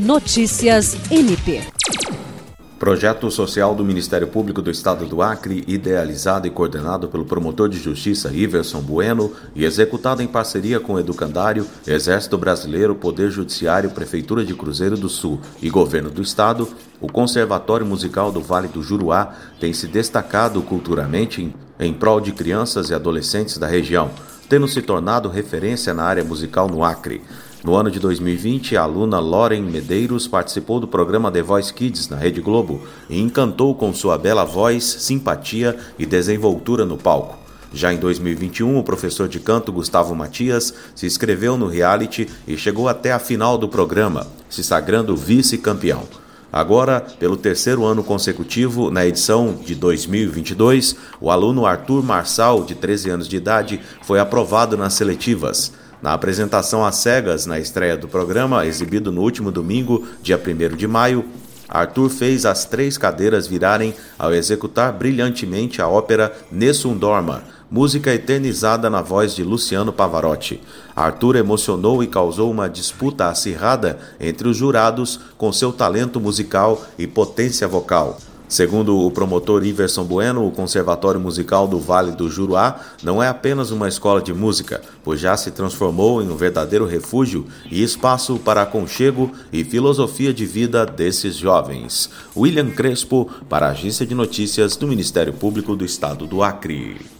Notícias MP. Projeto social do Ministério Público do Estado do Acre, idealizado e coordenado pelo promotor de justiça Iverson Bueno e executado em parceria com o Educandário, Exército Brasileiro, Poder Judiciário, Prefeitura de Cruzeiro do Sul e Governo do Estado, o Conservatório Musical do Vale do Juruá tem se destacado culturalmente em, em prol de crianças e adolescentes da região, tendo se tornado referência na área musical no Acre. No ano de 2020, a aluna Loren Medeiros participou do programa The Voice Kids na Rede Globo e encantou com sua bela voz, simpatia e desenvoltura no palco. Já em 2021, o professor de canto Gustavo Matias se inscreveu no reality e chegou até a final do programa, se sagrando vice-campeão. Agora, pelo terceiro ano consecutivo, na edição de 2022, o aluno Arthur Marçal, de 13 anos de idade, foi aprovado nas seletivas. Na apresentação às cegas, na estreia do programa, exibido no último domingo, dia 1 de maio, Arthur fez as três cadeiras virarem ao executar brilhantemente a ópera Nessun Dorma, música eternizada na voz de Luciano Pavarotti. Arthur emocionou e causou uma disputa acirrada entre os jurados com seu talento musical e potência vocal. Segundo o promotor Iverson Bueno, o Conservatório Musical do Vale do Juruá não é apenas uma escola de música, pois já se transformou em um verdadeiro refúgio e espaço para aconchego e filosofia de vida desses jovens. William Crespo, para a Agência de Notícias do Ministério Público do Estado do Acre.